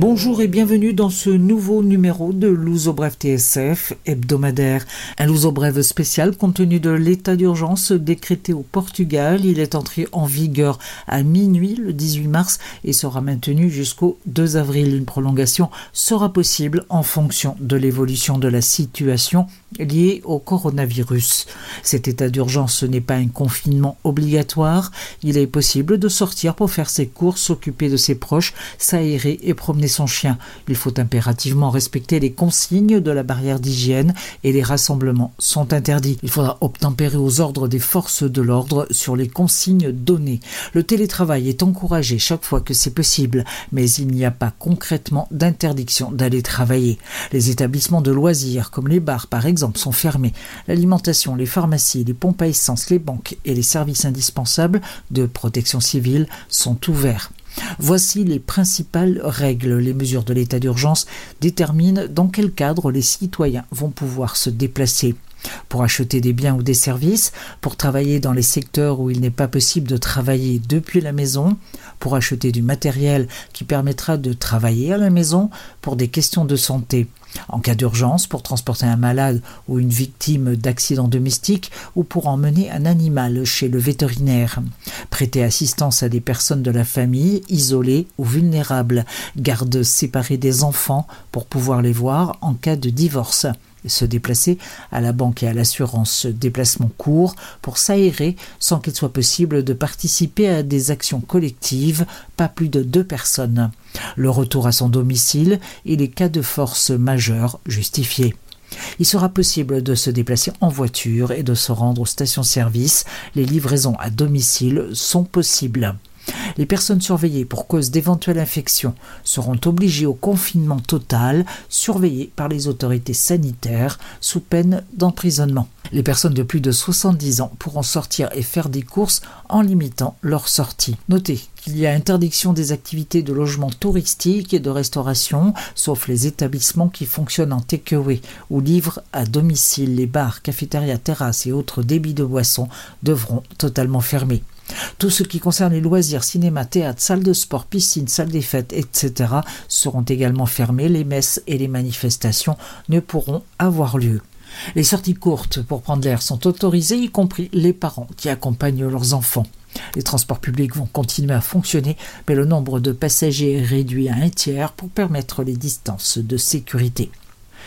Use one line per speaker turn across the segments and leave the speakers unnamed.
Bonjour et bienvenue dans ce nouveau numéro de Louzo Brève TSF hebdomadaire. Un Louzo Brève spécial compte tenu de l'état d'urgence décrété au Portugal. Il est entré en vigueur à minuit le 18 mars et sera maintenu jusqu'au 2 avril. Une prolongation sera possible en fonction de l'évolution de la situation liée au coronavirus. Cet état d'urgence ce n'est pas un confinement obligatoire. Il est possible de sortir pour faire ses courses, s'occuper de ses proches, s'aérer et promener son chien. Il faut impérativement respecter les consignes de la barrière d'hygiène et les rassemblements sont interdits. Il faudra obtempérer aux ordres des forces de l'ordre sur les consignes données. Le télétravail est encouragé chaque fois que c'est possible, mais il n'y a pas concrètement d'interdiction d'aller travailler. Les établissements de loisirs, comme les bars par exemple, sont fermés. L'alimentation, les pharmacies, les pompes à essence, les banques et les services indispensables de protection civile sont ouverts. Voici les principales règles. Les mesures de l'état d'urgence déterminent dans quel cadre les citoyens vont pouvoir se déplacer pour acheter des biens ou des services, pour travailler dans les secteurs où il n'est pas possible de travailler depuis la maison, pour acheter du matériel qui permettra de travailler à la maison, pour des questions de santé en cas d'urgence pour transporter un malade ou une victime d'accident domestique ou pour emmener un animal chez le vétérinaire. Prêter assistance à des personnes de la famille isolées ou vulnérables. Garde séparée des enfants pour pouvoir les voir en cas de divorce se déplacer à la banque et à l'assurance déplacement court pour s'aérer sans qu'il soit possible de participer à des actions collectives, pas plus de deux personnes. Le retour à son domicile et les cas de force majeure justifiés. Il sera possible de se déplacer en voiture et de se rendre aux stations-service. Les livraisons à domicile sont possibles. Les personnes surveillées pour cause d'éventuelle infection seront obligées au confinement total, surveillées par les autorités sanitaires sous peine d'emprisonnement. Les personnes de plus de 70 ans pourront sortir et faire des courses en limitant leur sortie. Notez qu'il y a interdiction des activités de logement touristique et de restauration, sauf les établissements qui fonctionnent en takeaway ou livrent à domicile. Les bars, cafétérias, terrasses et autres débits de boissons devront totalement fermer. Tout ce qui concerne les loisirs, cinéma, théâtre, salle de sport, piscine, salle des fêtes, etc. seront également fermés. Les messes et les manifestations ne pourront avoir lieu. Les sorties courtes pour prendre l'air sont autorisées, y compris les parents qui accompagnent leurs enfants. Les transports publics vont continuer à fonctionner, mais le nombre de passagers est réduit à un tiers pour permettre les distances de sécurité.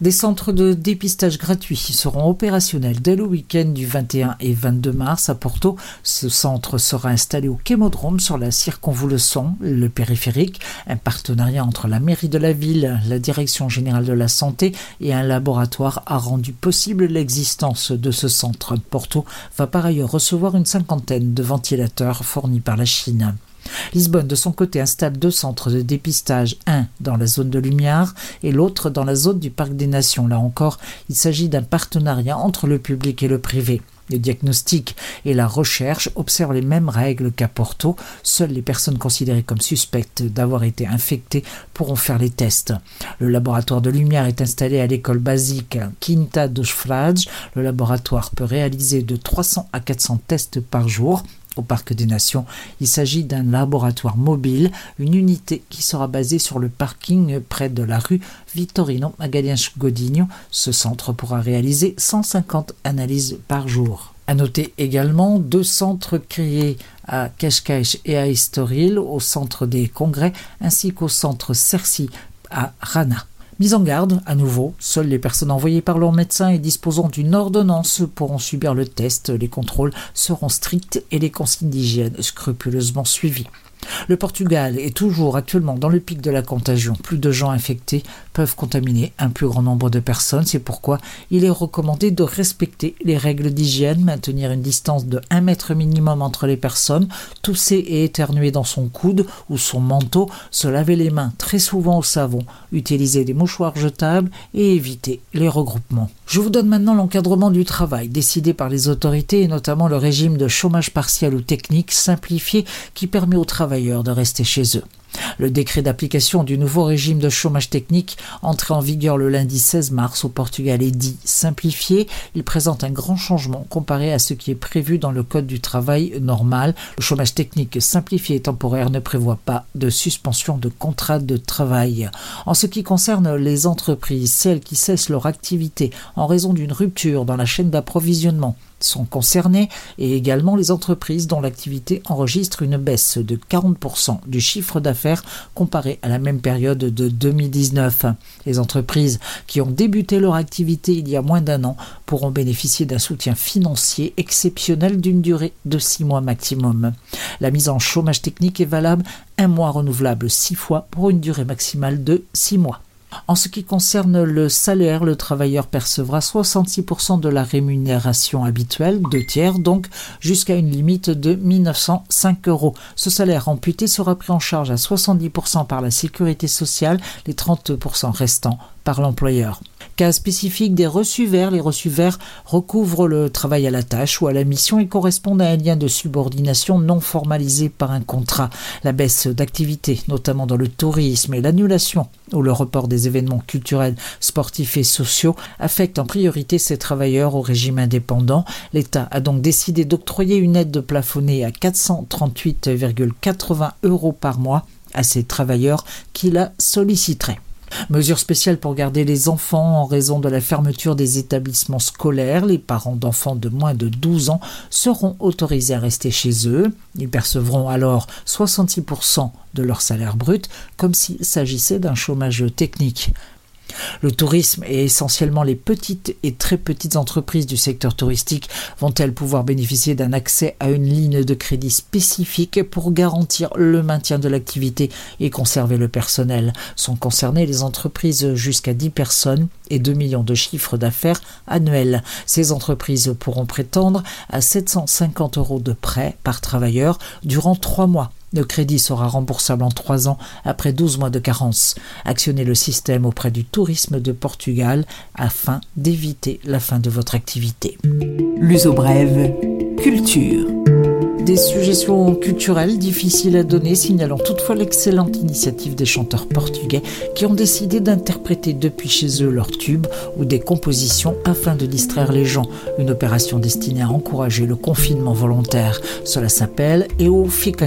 Des centres de dépistage gratuits seront opérationnels dès le week-end du 21 et 22 mars à Porto. Ce centre sera installé au Kémodrome sur la circonvolution, le périphérique, un partenariat entre la mairie de la ville, la direction générale de la santé et un laboratoire a rendu possible l'existence de ce centre. Porto va par ailleurs recevoir une cinquantaine de ventilateurs fournis par la Chine. Lisbonne, de son côté, installe deux centres de dépistage, un dans la zone de lumière et l'autre dans la zone du Parc des Nations. Là encore, il s'agit d'un partenariat entre le public et le privé. Le diagnostic et la recherche observent les mêmes règles qu'à Porto. Seules les personnes considérées comme suspectes d'avoir été infectées pourront faire les tests. Le laboratoire de lumière est installé à l'école basique Quinta dos Frades. Le laboratoire peut réaliser de 300 à 400 tests par jour au Parc des Nations. Il s'agit d'un laboratoire mobile, une unité qui sera basée sur le parking près de la rue Vittorino Magalhães Godinho. Ce centre pourra réaliser 150 analyses par jour. À noter également deux centres créés à Cascais et à Estoril, au centre des congrès, ainsi qu'au centre Cerci à Rana. Mise en garde, à nouveau, seules les personnes envoyées par leur médecin et disposant d'une ordonnance pourront subir le test. Les contrôles seront stricts et les consignes d'hygiène scrupuleusement suivies. Le Portugal est toujours actuellement dans le pic de la contagion. Plus de gens infectés peuvent contaminer un plus grand nombre de personnes. C'est pourquoi il est recommandé de respecter les règles d'hygiène, maintenir une distance de 1 mètre minimum entre les personnes, tousser et éternuer dans son coude ou son manteau, se laver les mains très souvent au savon, utiliser des mouchoirs jetables et éviter les regroupements. Je vous donne maintenant l'encadrement du travail décidé par les autorités et notamment le régime de chômage partiel ou technique simplifié qui permet aux travailleurs de rester chez eux. Le décret d'application du nouveau régime de chômage technique, entré en vigueur le lundi 16 mars au Portugal, est dit simplifié. Il présente un grand changement comparé à ce qui est prévu dans le Code du travail normal. Le chômage technique simplifié et temporaire ne prévoit pas de suspension de contrat de travail. En ce qui concerne les entreprises, celles qui cessent leur activité en raison d'une rupture dans la chaîne d'approvisionnement, sont concernées et également les entreprises dont l'activité enregistre une baisse de 40% du chiffre d'affaires comparé à la même période de 2019. Les entreprises qui ont débuté leur activité il y a moins d'un an pourront bénéficier d'un soutien financier exceptionnel d'une durée de six mois maximum. La mise en chômage technique est valable un mois renouvelable six fois pour une durée maximale de six mois. En ce qui concerne le salaire, le travailleur percevra 66% de la rémunération habituelle, deux tiers donc, jusqu'à une limite de 1905 euros. Ce salaire amputé sera pris en charge à 70% par la sécurité sociale, les 30% restants par l'employeur. Cas spécifique des reçus verts, les reçus verts recouvrent le travail à la tâche ou à la mission et correspondent à un lien de subordination non formalisé par un contrat. La baisse d'activité, notamment dans le tourisme et l'annulation ou le report des événements culturels, sportifs et sociaux affectent en priorité ces travailleurs au régime indépendant. L'État a donc décidé d'octroyer une aide plafonnée à 438,80 euros par mois à ces travailleurs qui la solliciteraient. Mesure spéciale pour garder les enfants en raison de la fermeture des établissements scolaires. Les parents d'enfants de moins de 12 ans seront autorisés à rester chez eux. Ils percevront alors 66% de leur salaire brut, comme s'il s'agissait d'un chômage technique. Le tourisme et essentiellement les petites et très petites entreprises du secteur touristique vont-elles pouvoir bénéficier d'un accès à une ligne de crédit spécifique pour garantir le maintien de l'activité et conserver le personnel? Sont concernées les entreprises jusqu'à 10 personnes et 2 millions de chiffres d'affaires annuels. Ces entreprises pourront prétendre à 750 euros de prêt par travailleur durant trois mois le crédit sera remboursable en 3 ans après 12 mois de carence. Actionnez le système auprès du tourisme de Portugal afin d'éviter la fin de votre activité.
L'uso brève, culture.
Des suggestions culturelles difficiles à donner, signalant toutefois l'excellente initiative des chanteurs portugais qui ont décidé d'interpréter depuis chez eux leurs tubes ou des compositions afin de distraire les gens. Une opération destinée à encourager le confinement volontaire. Cela s'appelle Eu Fico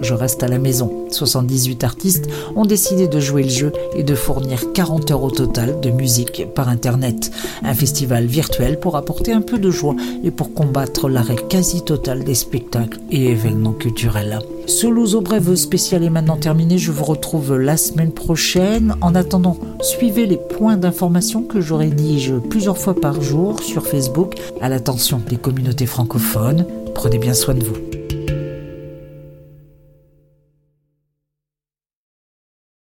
je reste à la maison. 78 artistes ont décidé de jouer le jeu et de fournir 40 heures au total de musique par Internet. Un festival virtuel pour apporter un peu de joie et pour combattre l'arrêt quasi total des et événements culturels. Ce Louzo Brève spécial est maintenant terminé. Je vous retrouve la semaine prochaine. En attendant, suivez les points d'information que je rédige plusieurs fois par jour sur Facebook à l'attention des communautés francophones. Prenez bien soin de vous.